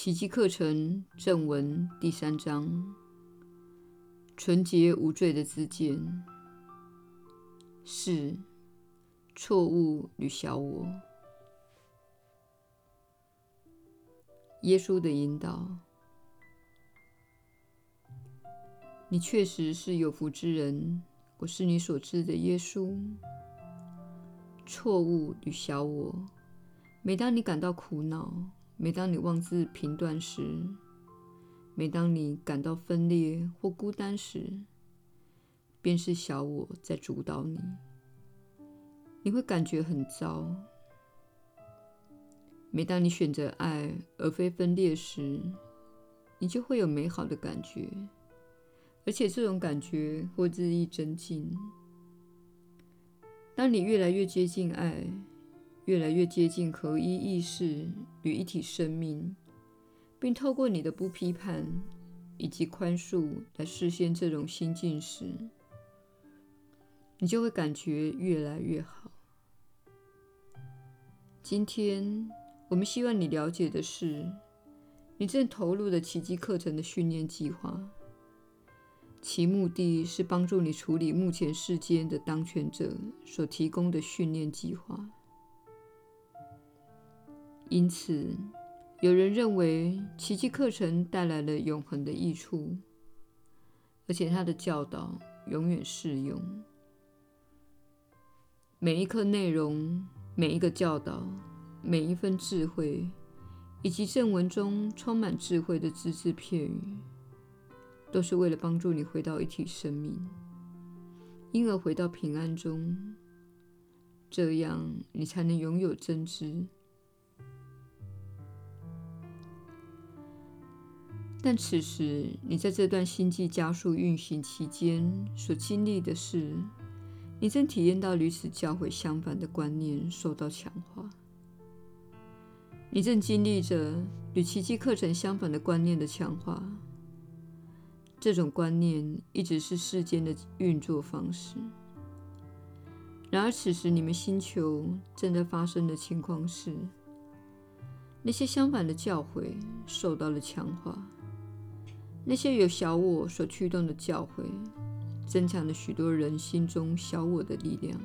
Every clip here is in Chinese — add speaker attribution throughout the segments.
Speaker 1: 奇迹课程正文第三章：纯洁无罪的自见。四、错误与小我。耶稣的引导。你确实是有福之人。我是你所知的耶稣。错误与小我。每当你感到苦恼，每当你妄自评断时，每当你感到分裂或孤单时，便是小我在主导你。你会感觉很糟。每当你选择爱而非分裂时，你就会有美好的感觉。而且这种感觉会日益增进。当你越来越接近爱，越来越接近合一意识与一体生命，并透过你的不批判以及宽恕来实现这种心境时，你就会感觉越来越好。今天，我们希望你了解的是，你正投入的奇迹课程的训练计划。其目的是帮助你处理目前世间的当权者所提供的训练计划。因此，有人认为奇迹课程带来了永恒的益处，而且他的教导永远适用。每一课内容、每一个教导、每一份智慧，以及正文中充满智慧的只字片语。都是为了帮助你回到一体生命，因而回到平安中，这样你才能拥有真知。但此时你在这段星际加速运行期间所经历的是，你正体验到与此教诲相反的观念受到强化，你正经历着与奇迹课程相反的观念的强化。这种观念一直是世间的运作方式。然而，此时你们星球正在发生的情况是，那些相反的教诲受到了强化，那些由小我所驱动的教诲，增强了许多人心中小我的力量。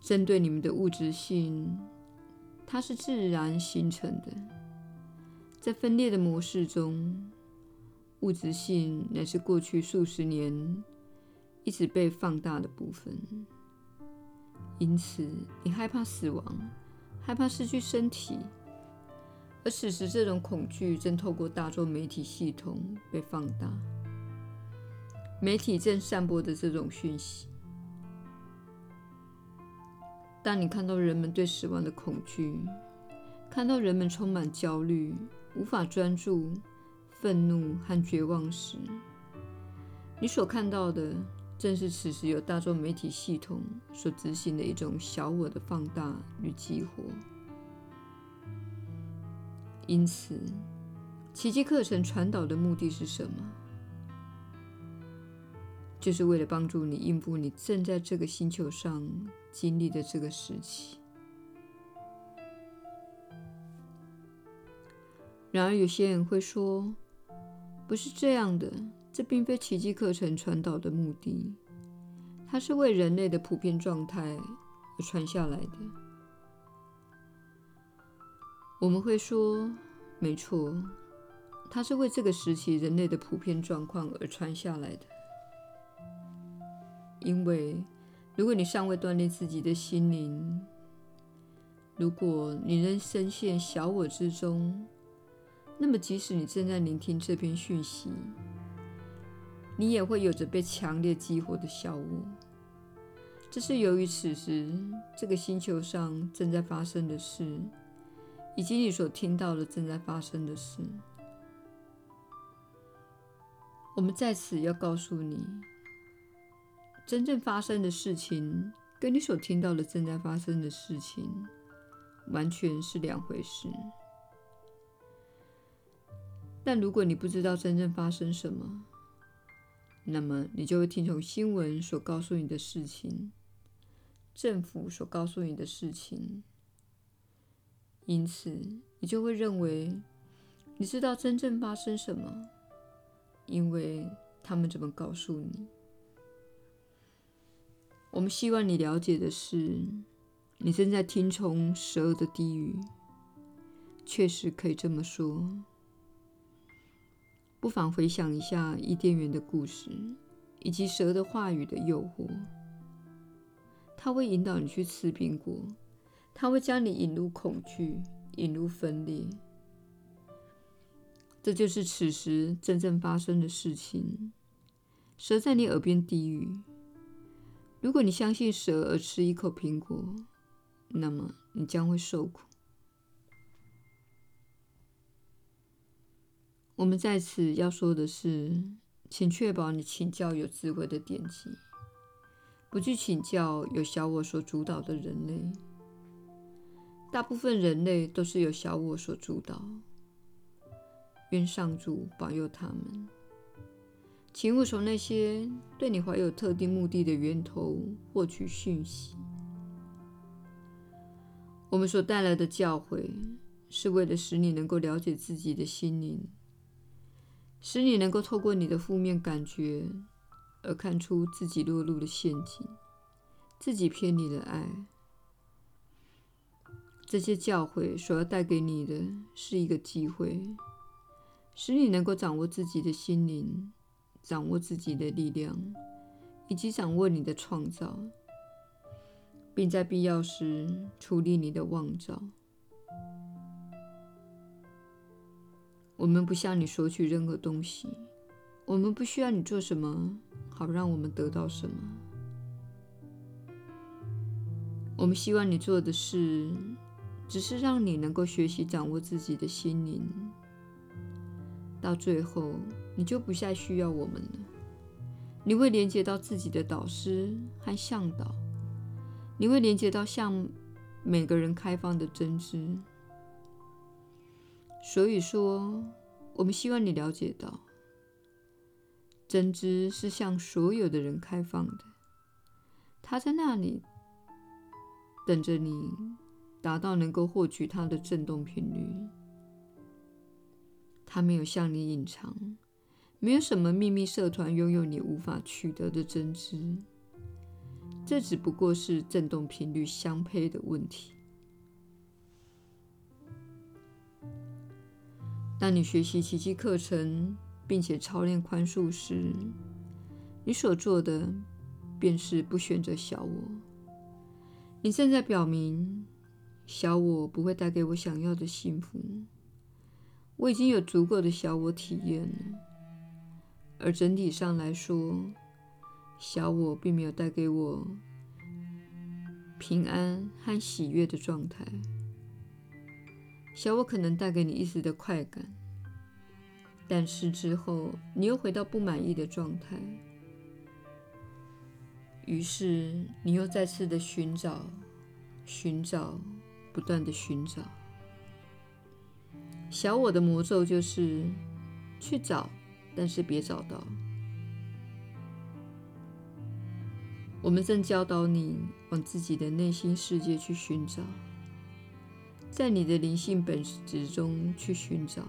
Speaker 1: 针对你们的物质性，它是自然形成的。在分裂的模式中，物质性乃是过去数十年一直被放大的部分。因此，你害怕死亡，害怕失去身体，而此时这种恐惧正透过大众媒体系统被放大。媒体正散播着这种讯息。当你看到人们对死亡的恐惧，看到人们充满焦虑，无法专注、愤怒和绝望时，你所看到的正是此时由大众媒体系统所执行的一种小我的放大与激活。因此，奇迹课程传导的目的是什么？就是为了帮助你应付你正在这个星球上经历的这个时期。然而，有些人会说：“不是这样的，这并非奇迹课程传导的目的，它是为人类的普遍状态而传下来的。”我们会说：“没错，它是为这个时期人类的普遍状况而传下来的。”因为，如果你尚未锻炼自己的心灵，如果你仍深陷小我之中，那么，即使你正在聆听这篇讯息，你也会有着被强烈激活的小我。这是由于此时这个星球上正在发生的事，以及你所听到的正在发生的事。我们在此要告诉你，真正发生的事情跟你所听到的正在发生的事情完全是两回事。但如果你不知道真正发生什么，那么你就会听从新闻所告诉你的事情，政府所告诉你的事情，因此你就会认为你知道真正发生什么，因为他们怎么告诉你。我们希望你了解的是，你正在听从蛇的低语，确实可以这么说。不妨回想一下伊甸园的故事，以及蛇的话语的诱惑。它会引导你去吃苹果，它会将你引入恐惧，引入分裂。这就是此时真正发生的事情。蛇在你耳边低语。如果你相信蛇而吃一口苹果，那么你将会受苦。我们在此要说的是，请确保你请教有智慧的典籍，不去请教有小我所主导的人类。大部分人类都是由小我所主导。愿上主保佑他们。请勿从那些对你怀有特定目的的源头获取讯息。我们所带来的教诲，是为了使你能够了解自己的心灵。使你能够透过你的负面感觉而看出自己落入了陷阱，自己偏离了爱。这些教诲所要带给你的是一个机会，使你能够掌握自己的心灵，掌握自己的力量，以及掌握你的创造，并在必要时处理你的妄造。我们不向你索取任何东西，我们不需要你做什么，好让我们得到什么。我们希望你做的事，只是让你能够学习掌握自己的心灵。到最后，你就不再需要我们了。你会连接到自己的导师和向导，你会连接到向每个人开放的真知。所以说，我们希望你了解到，真知是向所有的人开放的，它在那里等着你，达到能够获取它的振动频率。它没有向你隐藏，没有什么秘密社团拥有你无法取得的真知，这只不过是振动频率相配的问题。当你学习奇迹课程，并且操练宽恕时，你所做的便是不选择小我。你正在表明，小我不会带给我想要的幸福。我已经有足够的小我体验了，而整体上来说，小我并没有带给我平安和喜悦的状态。小我可能带给你一时的快感，但是之后你又回到不满意的状态，于是你又再次的寻找、寻找、不断的寻找。小我的魔咒就是去找，但是别找到。我们正教导你往自己的内心世界去寻找。在你的灵性本质中去寻找，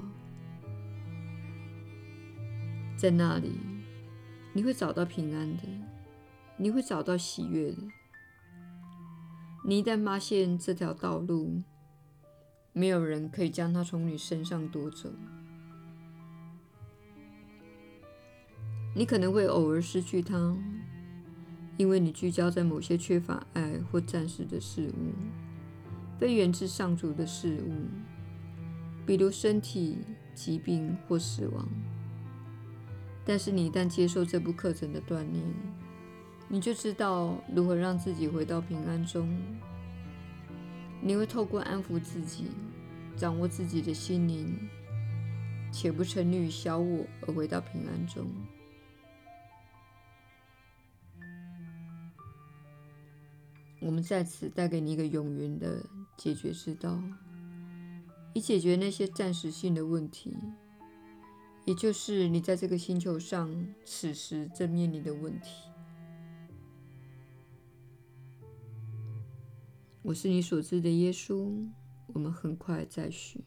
Speaker 1: 在那里你会找到平安的，你会找到喜悦的。你一旦发现这条道路，没有人可以将它从你身上夺走。你可能会偶尔失去它，因为你聚焦在某些缺乏爱或暂时的事物。非源自上主的事物，比如身体疾病或死亡。但是你一旦接受这部课程的锻炼，你就知道如何让自己回到平安中。你会透过安抚自己，掌握自己的心灵，且不沉溺于小我而回到平安中。我们在此带给你一个永远的解决之道，以解决那些暂时性的问题，也就是你在这个星球上此时正面临的问题。我是你所知的耶稣，我们很快再续。